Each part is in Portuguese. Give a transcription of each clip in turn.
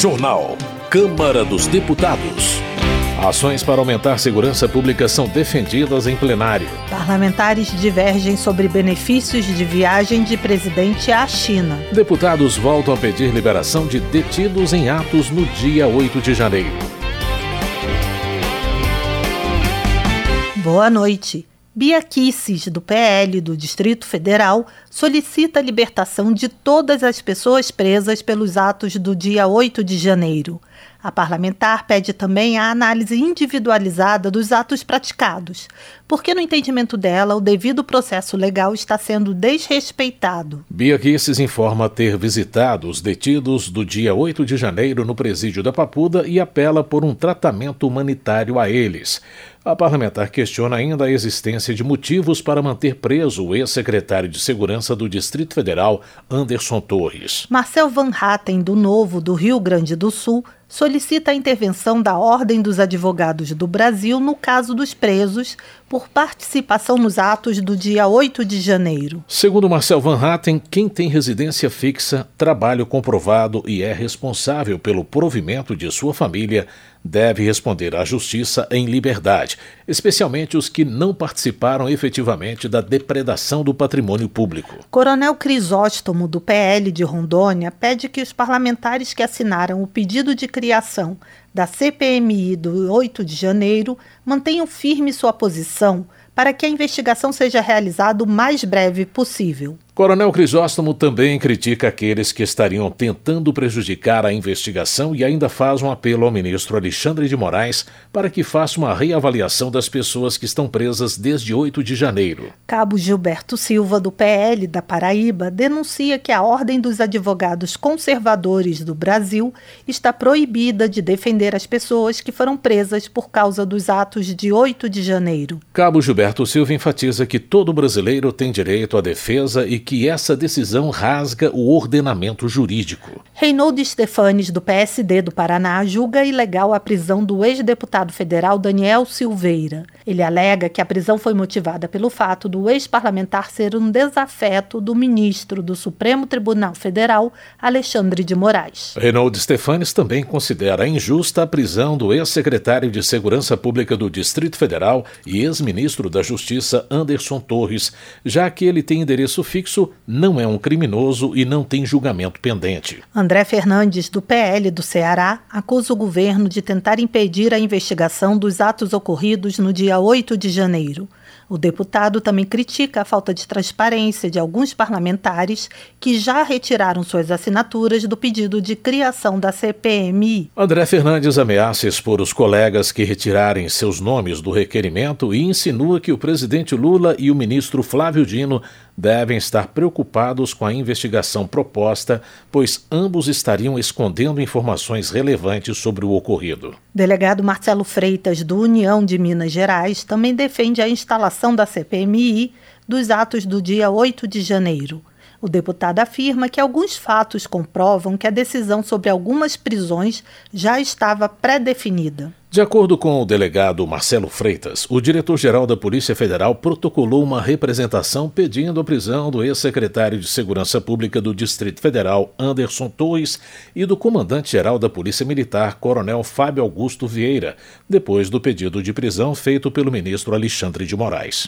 Jornal. Câmara dos Deputados. Ações para aumentar segurança pública são defendidas em plenário. Parlamentares divergem sobre benefícios de viagem de presidente à China. Deputados voltam a pedir liberação de detidos em atos no dia 8 de janeiro. Boa noite. Bia Kisses, do PL do Distrito Federal, solicita a libertação de todas as pessoas presas pelos atos do dia 8 de janeiro. A parlamentar pede também a análise individualizada dos atos praticados, porque, no entendimento dela, o devido processo legal está sendo desrespeitado. Bia Kisses informa ter visitado os detidos do dia 8 de janeiro no presídio da Papuda e apela por um tratamento humanitário a eles. A parlamentar questiona ainda a existência de motivos para manter preso o ex-secretário de Segurança do Distrito Federal, Anderson Torres. Marcel Van Hatten, do Novo, do Rio Grande do Sul, solicita a intervenção da Ordem dos Advogados do Brasil no caso dos presos por participação nos atos do dia 8 de janeiro. Segundo Marcel Van Hatten, quem tem residência fixa, trabalho comprovado e é responsável pelo provimento de sua família deve responder à justiça em liberdade, especialmente os que não participaram efetivamente da depredação do patrimônio público. Coronel Crisóstomo, do PL de Rondônia, pede que os parlamentares que assinaram o pedido de criação da CPMI do 8 de janeiro mantenham firme sua posição para que a investigação seja realizada o mais breve possível. Coronel Crisóstomo também critica aqueles que estariam tentando prejudicar a investigação e ainda faz um apelo ao ministro Alexandre de Moraes para que faça uma reavaliação das pessoas que estão presas desde 8 de janeiro. Cabo Gilberto Silva, do PL da Paraíba, denuncia que a Ordem dos Advogados Conservadores do Brasil está proibida de defender as pessoas que foram presas por causa dos atos de 8 de janeiro. Cabo Gilberto Silva enfatiza que todo brasileiro tem direito à defesa e que essa decisão rasga o ordenamento jurídico. Reinaldo Stefanes, do PSD do Paraná, julga ilegal a prisão do ex-deputado federal Daniel Silveira. Ele alega que a prisão foi motivada pelo fato do ex-parlamentar ser um desafeto do ministro do Supremo Tribunal Federal, Alexandre de Moraes. Reinaldo Stefanes também considera injusta a prisão do ex-secretário de Segurança Pública do Distrito Federal e ex-ministro da Justiça, Anderson Torres, já que ele tem endereço fixo não é um criminoso e não tem julgamento pendente. André Fernandes, do PL do Ceará, acusa o governo de tentar impedir a investigação dos atos ocorridos no dia 8 de janeiro. O deputado também critica a falta de transparência de alguns parlamentares que já retiraram suas assinaturas do pedido de criação da CPMI. André Fernandes ameaça expor os colegas que retirarem seus nomes do requerimento e insinua que o presidente Lula e o ministro Flávio Dino devem estar preocupados com a investigação proposta, pois ambos estariam escondendo informações relevantes sobre o ocorrido. Delegado Marcelo Freitas, do União de Minas Gerais, também defende a instalação da CPMI dos atos do dia 8 de janeiro. O deputado afirma que alguns fatos comprovam que a decisão sobre algumas prisões já estava pré-definida. De acordo com o delegado Marcelo Freitas, o diretor-geral da Polícia Federal protocolou uma representação pedindo a prisão do ex-secretário de Segurança Pública do Distrito Federal, Anderson Torres, e do comandante-geral da Polícia Militar, Coronel Fábio Augusto Vieira, depois do pedido de prisão feito pelo ministro Alexandre de Moraes.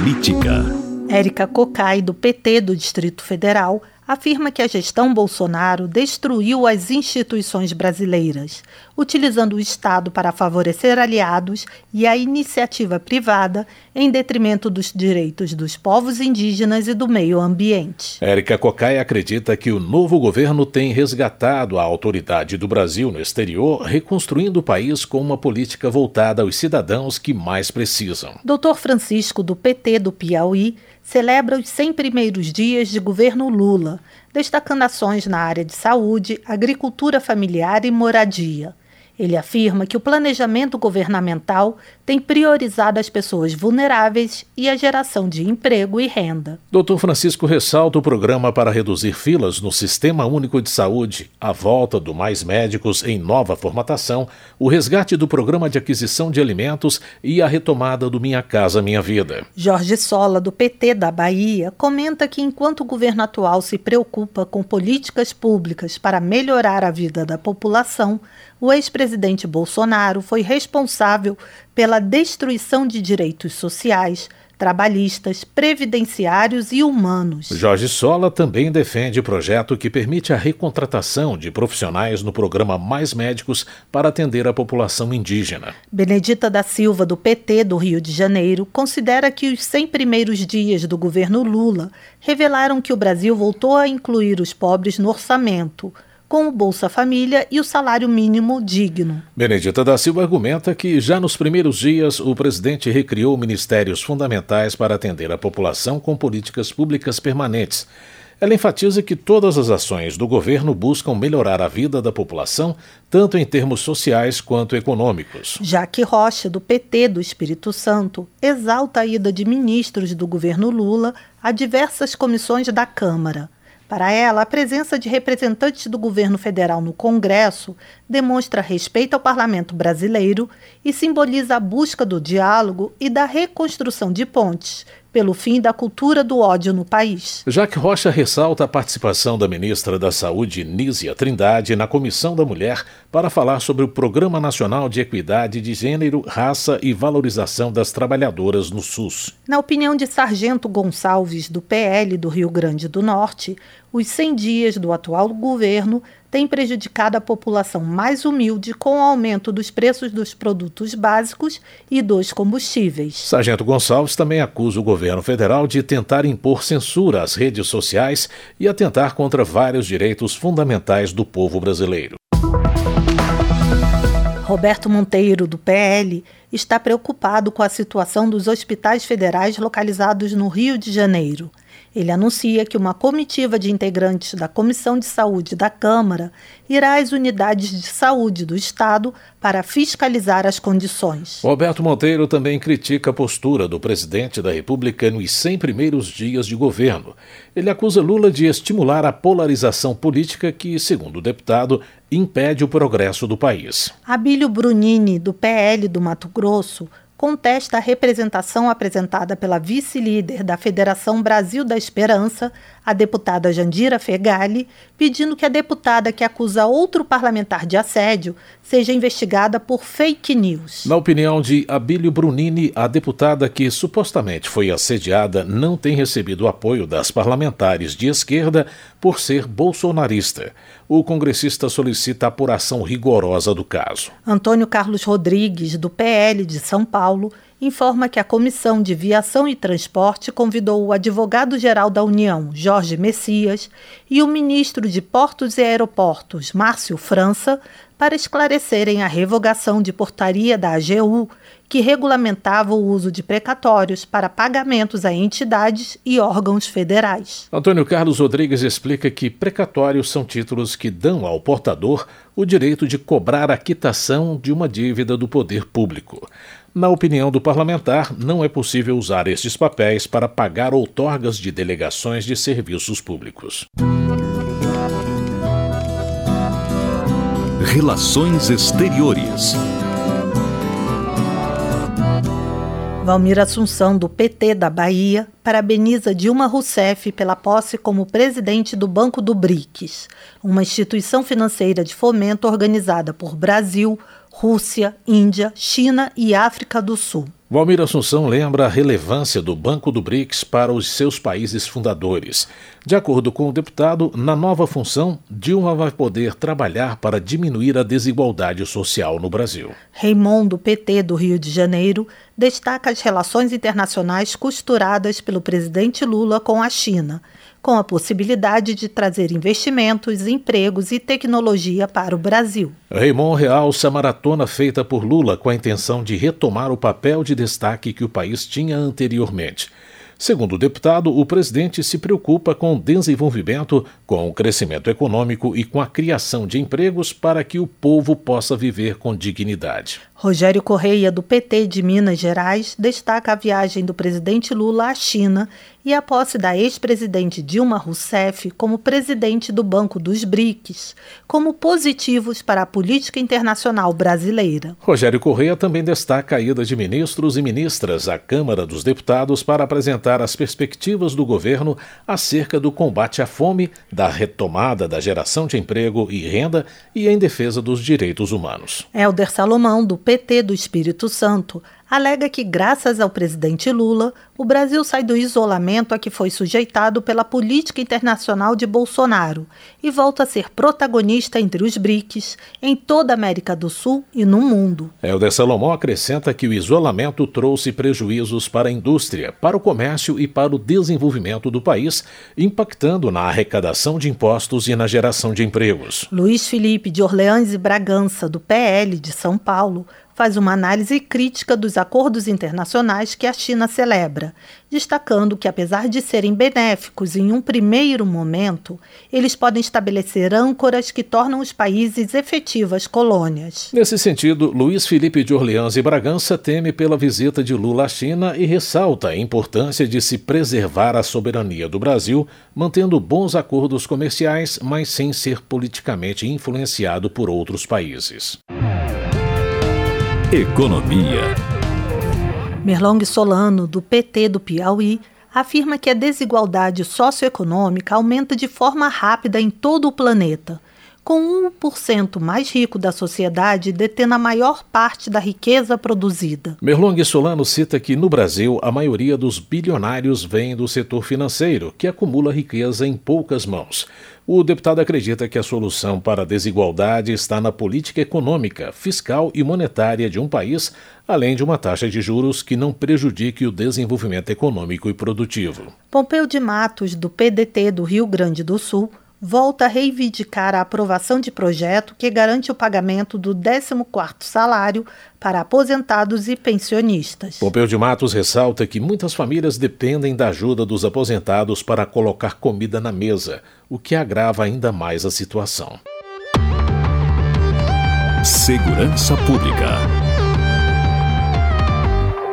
Política. Érica Cocai, do PT do Distrito Federal, afirma que a gestão Bolsonaro destruiu as instituições brasileiras, utilizando o Estado para favorecer aliados e a iniciativa privada em detrimento dos direitos dos povos indígenas e do meio ambiente. Érica Cocai acredita que o novo governo tem resgatado a autoridade do Brasil no exterior, reconstruindo o país com uma política voltada aos cidadãos que mais precisam. Dr. Francisco, do PT do Piauí, celebra os 100 primeiros dias de governo Lula, destacando ações na área de saúde, agricultura familiar e moradia. Ele afirma que o planejamento governamental tem priorizado as pessoas vulneráveis e a geração de emprego e renda. Dr. Francisco ressalta o programa para reduzir filas no Sistema Único de Saúde, a volta do Mais Médicos em nova formatação, o resgate do programa de aquisição de alimentos e a retomada do Minha Casa Minha Vida. Jorge Sola, do PT da Bahia, comenta que enquanto o governo atual se preocupa com políticas públicas para melhorar a vida da população, o ex-presidente Bolsonaro foi responsável pela destruição de direitos sociais, trabalhistas, previdenciários e humanos. Jorge Sola também defende projeto que permite a recontratação de profissionais no programa Mais Médicos para atender a população indígena. Benedita da Silva, do PT do Rio de Janeiro, considera que os 100 primeiros dias do governo Lula revelaram que o Brasil voltou a incluir os pobres no orçamento com o Bolsa Família e o salário mínimo digno. Benedita da Silva argumenta que já nos primeiros dias o presidente recriou ministérios fundamentais para atender a população com políticas públicas permanentes. Ela enfatiza que todas as ações do governo buscam melhorar a vida da população, tanto em termos sociais quanto econômicos. Jaque Rocha, do PT do Espírito Santo, exalta a ida de ministros do governo Lula a diversas comissões da Câmara. Para ela, a presença de representantes do governo federal no Congresso demonstra respeito ao parlamento brasileiro e simboliza a busca do diálogo e da reconstrução de pontes, pelo fim da cultura do ódio no país. Jaque Rocha ressalta a participação da ministra da Saúde, Nízia Trindade, na Comissão da Mulher para falar sobre o Programa Nacional de Equidade de Gênero, Raça e Valorização das Trabalhadoras no SUS. Na opinião de Sargento Gonçalves, do PL do Rio Grande do Norte, os 100 dias do atual governo têm prejudicado a população mais humilde com o aumento dos preços dos produtos básicos e dos combustíveis. Sargento Gonçalves também acusa o governo federal de tentar impor censura às redes sociais e atentar contra vários direitos fundamentais do povo brasileiro. Roberto Monteiro, do PL, está preocupado com a situação dos hospitais federais localizados no Rio de Janeiro. Ele anuncia que uma comitiva de integrantes da Comissão de Saúde da Câmara irá às unidades de saúde do Estado para fiscalizar as condições. Roberto Monteiro também critica a postura do presidente da República nos 100 primeiros dias de governo. Ele acusa Lula de estimular a polarização política que, segundo o deputado, impede o progresso do país. Abílio Brunini, do PL do Mato Grosso, contesta a representação apresentada pela vice-líder da Federação Brasil da Esperança, a deputada Jandira Fegali, pedindo que a deputada que acusa outro parlamentar de assédio seja investigada por fake news. Na opinião de Abílio Brunini, a deputada que supostamente foi assediada não tem recebido o apoio das parlamentares de esquerda por ser bolsonarista. O congressista solicita a apuração rigorosa do caso. Antônio Carlos Rodrigues, do PL de São Paulo, informa que a Comissão de Viação e Transporte convidou o advogado-geral da União, Jorge Messias, e o ministro de Portos e Aeroportos, Márcio França, para esclarecerem a revogação de portaria da AGU que regulamentava o uso de precatórios para pagamentos a entidades e órgãos federais. Antônio Carlos Rodrigues explica que precatórios são títulos que dão ao portador o direito de cobrar a quitação de uma dívida do poder público. Na opinião do parlamentar, não é possível usar estes papéis para pagar outorgas de delegações de serviços públicos. Relações Exteriores Valmir Assunção, do PT da Bahia, parabeniza Dilma Rousseff pela posse como presidente do Banco do BRICS, uma instituição financeira de fomento organizada por Brasil, Rússia, Índia, China e África do Sul. Valmir Assunção lembra a relevância do Banco do BRICS para os seus países fundadores. De acordo com o deputado, na nova função, Dilma vai poder trabalhar para diminuir a desigualdade social no Brasil. Raimundo, PT do Rio de Janeiro, destaca as relações internacionais costuradas pelo presidente Lula com a China com a possibilidade de trazer investimentos, empregos e tecnologia para o Brasil. Raymond realça a maratona feita por Lula com a intenção de retomar o papel de destaque que o país tinha anteriormente. Segundo o deputado, o presidente se preocupa com o desenvolvimento, com o crescimento econômico e com a criação de empregos para que o povo possa viver com dignidade. Rogério Correia, do PT de Minas Gerais, destaca a viagem do presidente Lula à China e a posse da ex-presidente Dilma Rousseff como presidente do Banco dos BRICS, como positivos para a política internacional brasileira. Rogério Correia também destaca a ida de ministros e ministras à Câmara dos Deputados para apresentar as perspectivas do governo acerca do combate à fome, da retomada da geração de emprego e renda e em defesa dos direitos humanos. Helder Salomão, do PT do Espírito Santo, alega que, graças ao presidente Lula, o Brasil sai do isolamento a que foi sujeitado pela política internacional de Bolsonaro e volta a ser protagonista entre os BRICS, em toda a América do Sul e no mundo. Helder Salomão acrescenta que o isolamento trouxe prejuízos para a indústria, para o comércio e para o desenvolvimento do país, impactando na arrecadação de impostos e na geração de empregos. Luiz Felipe de Orleans e Bragança, do PL de São Paulo, faz uma análise crítica dos acordos internacionais que a China celebra, destacando que, apesar de serem benéficos em um primeiro momento, eles podem estabelecer âncoras que tornam os países efetivas colônias. Nesse sentido, Luiz Felipe de Orleans e Bragança teme pela visita de Lula à China e ressalta a importância de se preservar a soberania do Brasil, mantendo bons acordos comerciais, mas sem ser politicamente influenciado por outros países. Economia. Merlong Solano, do PT do Piauí, afirma que a desigualdade socioeconômica aumenta de forma rápida em todo o planeta com 1% mais rico da sociedade detendo a maior parte da riqueza produzida. Merlong Solano cita que no Brasil a maioria dos bilionários vem do setor financeiro, que acumula riqueza em poucas mãos. O deputado acredita que a solução para a desigualdade está na política econômica, fiscal e monetária de um país, além de uma taxa de juros que não prejudique o desenvolvimento econômico e produtivo. Pompeu de Matos, do PDT do Rio Grande do Sul, volta a reivindicar a aprovação de projeto que garante o pagamento do 14º salário para aposentados e pensionistas. Pompeu de Matos ressalta que muitas famílias dependem da ajuda dos aposentados para colocar comida na mesa, o que agrava ainda mais a situação. Segurança Pública.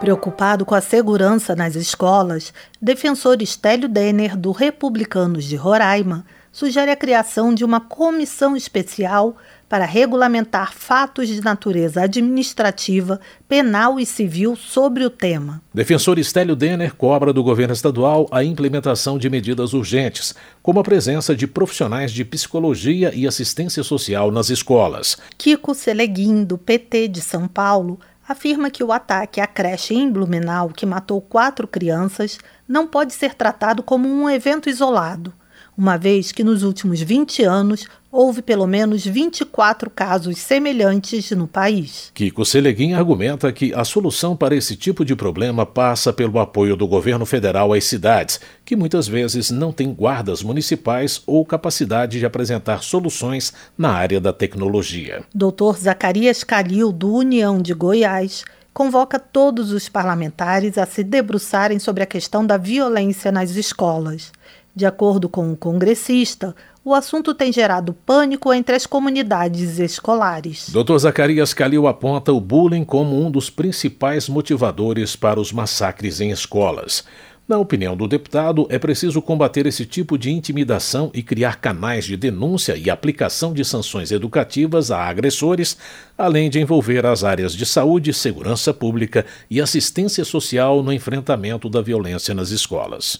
Preocupado com a segurança nas escolas, defensor Estélio Denner, do Republicanos de Roraima, sugere a criação de uma comissão especial para regulamentar fatos de natureza administrativa, penal e civil sobre o tema. Defensor Estélio Denner cobra do governo estadual a implementação de medidas urgentes, como a presença de profissionais de psicologia e assistência social nas escolas. Kiko Seleguin, do PT de São Paulo, afirma que o ataque à creche em Blumenau, que matou quatro crianças, não pode ser tratado como um evento isolado uma vez que nos últimos 20 anos houve pelo menos 24 casos semelhantes no país. Kiko Seleguin argumenta que a solução para esse tipo de problema passa pelo apoio do governo federal às cidades, que muitas vezes não têm guardas municipais ou capacidade de apresentar soluções na área da tecnologia. Dr. Zacarias Calil, do União de Goiás, convoca todos os parlamentares a se debruçarem sobre a questão da violência nas escolas. De acordo com o congressista, o assunto tem gerado pânico entre as comunidades escolares. Dr. Zacarias Calil aponta o bullying como um dos principais motivadores para os massacres em escolas. Na opinião do deputado, é preciso combater esse tipo de intimidação e criar canais de denúncia e aplicação de sanções educativas a agressores, além de envolver as áreas de saúde, segurança pública e assistência social no enfrentamento da violência nas escolas.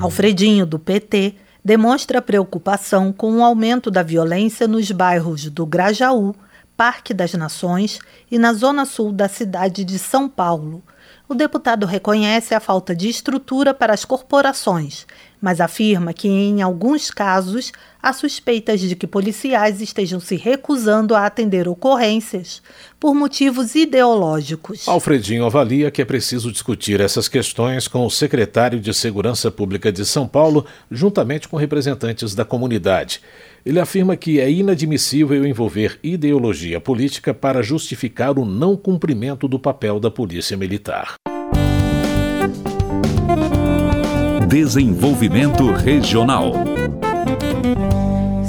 Alfredinho, do PT, demonstra preocupação com o aumento da violência nos bairros do Grajaú, Parque das Nações e na zona sul da cidade de São Paulo. O deputado reconhece a falta de estrutura para as corporações, mas afirma que, em alguns casos, há suspeitas de que policiais estejam se recusando a atender ocorrências por motivos ideológicos. Alfredinho avalia que é preciso discutir essas questões com o secretário de Segurança Pública de São Paulo, juntamente com representantes da comunidade. Ele afirma que é inadmissível envolver ideologia política para justificar o não cumprimento do papel da Polícia Militar. Desenvolvimento Regional.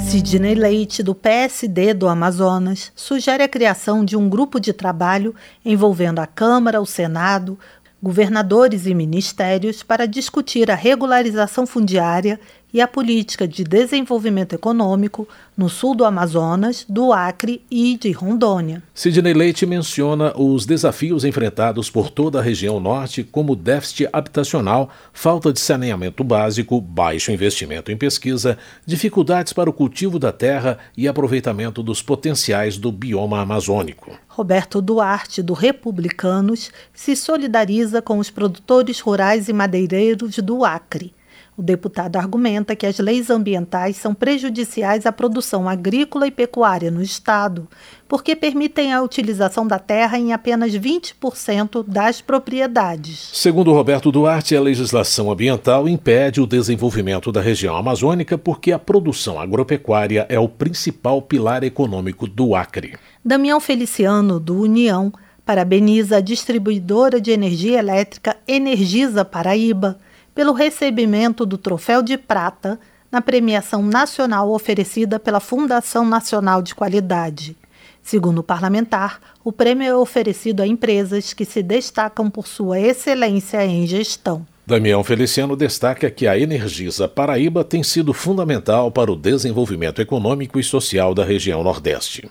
Sidney Leite, do PSD do Amazonas, sugere a criação de um grupo de trabalho envolvendo a Câmara, o Senado, governadores e ministérios para discutir a regularização fundiária e a política de desenvolvimento econômico no sul do Amazonas, do Acre e de Rondônia. Sidney Leite menciona os desafios enfrentados por toda a região norte, como déficit habitacional, falta de saneamento básico, baixo investimento em pesquisa, dificuldades para o cultivo da terra e aproveitamento dos potenciais do bioma amazônico. Roberto Duarte, do Republicanos, se solidariza com os produtores rurais e madeireiros do Acre. O deputado argumenta que as leis ambientais são prejudiciais à produção agrícola e pecuária no Estado, porque permitem a utilização da terra em apenas 20% das propriedades. Segundo Roberto Duarte, a legislação ambiental impede o desenvolvimento da região amazônica porque a produção agropecuária é o principal pilar econômico do Acre. Damião Feliciano, do União, parabeniza a distribuidora de energia elétrica Energisa Paraíba pelo recebimento do Troféu de Prata na premiação nacional oferecida pela Fundação Nacional de Qualidade. Segundo o parlamentar, o prêmio é oferecido a empresas que se destacam por sua excelência em gestão. Damião Feliciano destaca que a Energisa Paraíba tem sido fundamental para o desenvolvimento econômico e social da região Nordeste.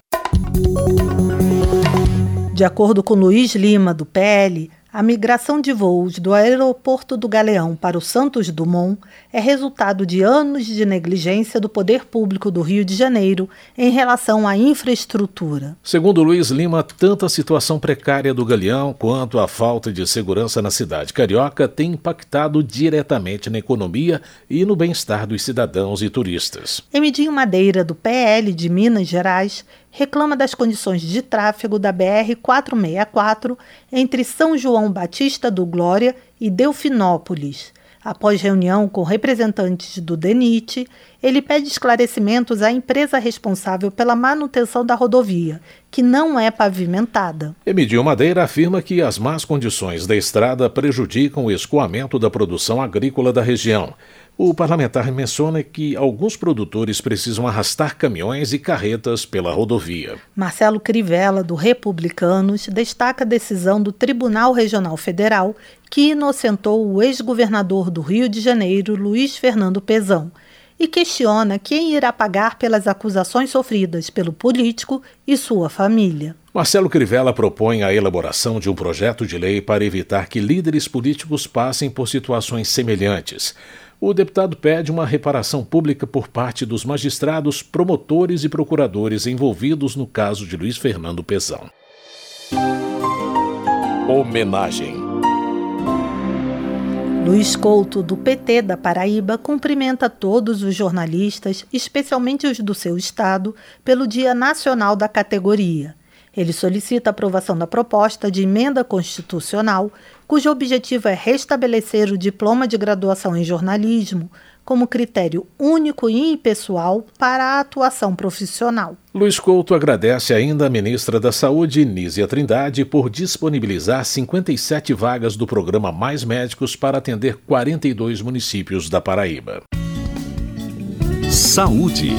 De acordo com Luiz Lima, do PL, a migração de voos do aeroporto do Galeão para o Santos Dumont é resultado de anos de negligência do poder público do Rio de Janeiro em relação à infraestrutura. Segundo Luiz Lima, tanto a situação precária do Galeão quanto a falta de segurança na cidade carioca tem impactado diretamente na economia e no bem-estar dos cidadãos e turistas. Emidinho Madeira, do PL de Minas Gerais, reclama das condições de tráfego da BR-464 entre São João Batista do Glória e Delfinópolis. Após reunião com representantes do DENIT, ele pede esclarecimentos à empresa responsável pela manutenção da rodovia, que não é pavimentada. Emidio Madeira afirma que as más condições da estrada prejudicam o escoamento da produção agrícola da região. O parlamentar menciona que alguns produtores precisam arrastar caminhões e carretas pela rodovia. Marcelo Crivella, do Republicanos, destaca a decisão do Tribunal Regional Federal que inocentou o ex-governador do Rio de Janeiro, Luiz Fernando Pezão, e questiona quem irá pagar pelas acusações sofridas pelo político e sua família. Marcelo Crivella propõe a elaboração de um projeto de lei para evitar que líderes políticos passem por situações semelhantes o deputado pede uma reparação pública por parte dos magistrados, promotores e procuradores envolvidos no caso de Luiz Fernando Pezão. Homenagem. Luiz Couto, do PT da Paraíba, cumprimenta todos os jornalistas, especialmente os do seu estado, pelo Dia Nacional da Categoria. Ele solicita a aprovação da proposta de emenda constitucional, cujo objetivo é restabelecer o diploma de graduação em jornalismo como critério único e impessoal para a atuação profissional. Luiz Couto agradece ainda à ministra da Saúde, Nízia Trindade, por disponibilizar 57 vagas do programa Mais Médicos para atender 42 municípios da Paraíba. Saúde.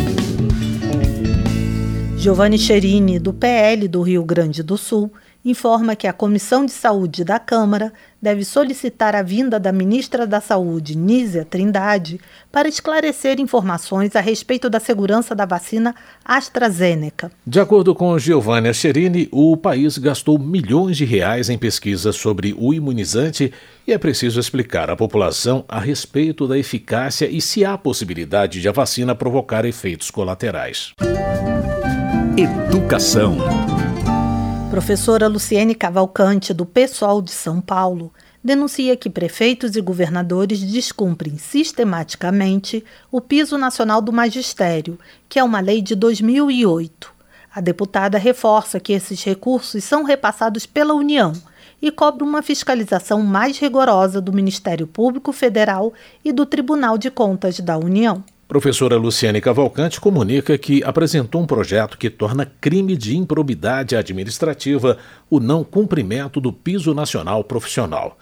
Giovanni Cherini, do PL do Rio Grande do Sul, informa que a Comissão de Saúde da Câmara deve solicitar a vinda da ministra da Saúde, Nízia Trindade, para esclarecer informações a respeito da segurança da vacina AstraZeneca. De acordo com Giovanni Cherini, o país gastou milhões de reais em pesquisas sobre o imunizante e é preciso explicar à população a respeito da eficácia e se há possibilidade de a vacina provocar efeitos colaterais. Educação. Professora Luciene Cavalcante, do PSOL de São Paulo, denuncia que prefeitos e governadores descumprem sistematicamente o piso nacional do magistério, que é uma lei de 2008. A deputada reforça que esses recursos são repassados pela União e cobra uma fiscalização mais rigorosa do Ministério Público Federal e do Tribunal de Contas da União. Professora Luciane Cavalcante comunica que apresentou um projeto que torna crime de improbidade administrativa o não cumprimento do piso nacional profissional.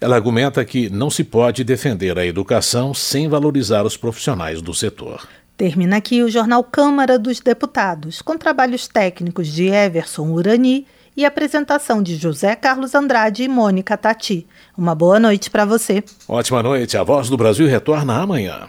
Ela argumenta que não se pode defender a educação sem valorizar os profissionais do setor. Termina aqui o jornal Câmara dos Deputados, com trabalhos técnicos de Everson Urani e apresentação de José Carlos Andrade e Mônica Tati. Uma boa noite para você. Ótima noite. A Voz do Brasil retorna amanhã.